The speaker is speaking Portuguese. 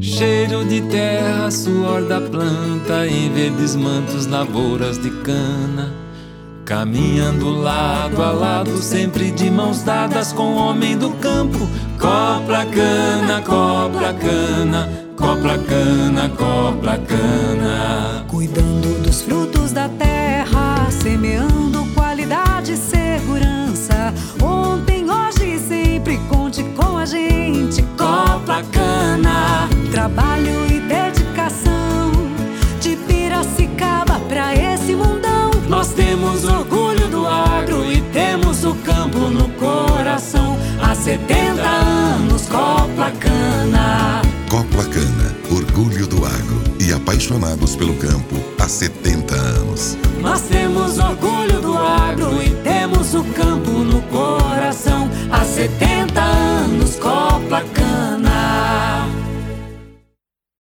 Cheiro de terra, suor da planta, em verdes mantos, lavouras de cana. Caminhando lado a lado, sempre de mãos dadas com o homem do campo. Copla cana, copla cana, copla cana, copla cana. Cuidando dos frutos da terra, semeando qualidade e segurança. Ontem, hoje e sempre conte com a gente. 70 anos, Copla Cana. Copla Cana, orgulho do agro e apaixonados pelo campo há 70 anos. Nós temos orgulho do agro e temos o campo no coração. Há 70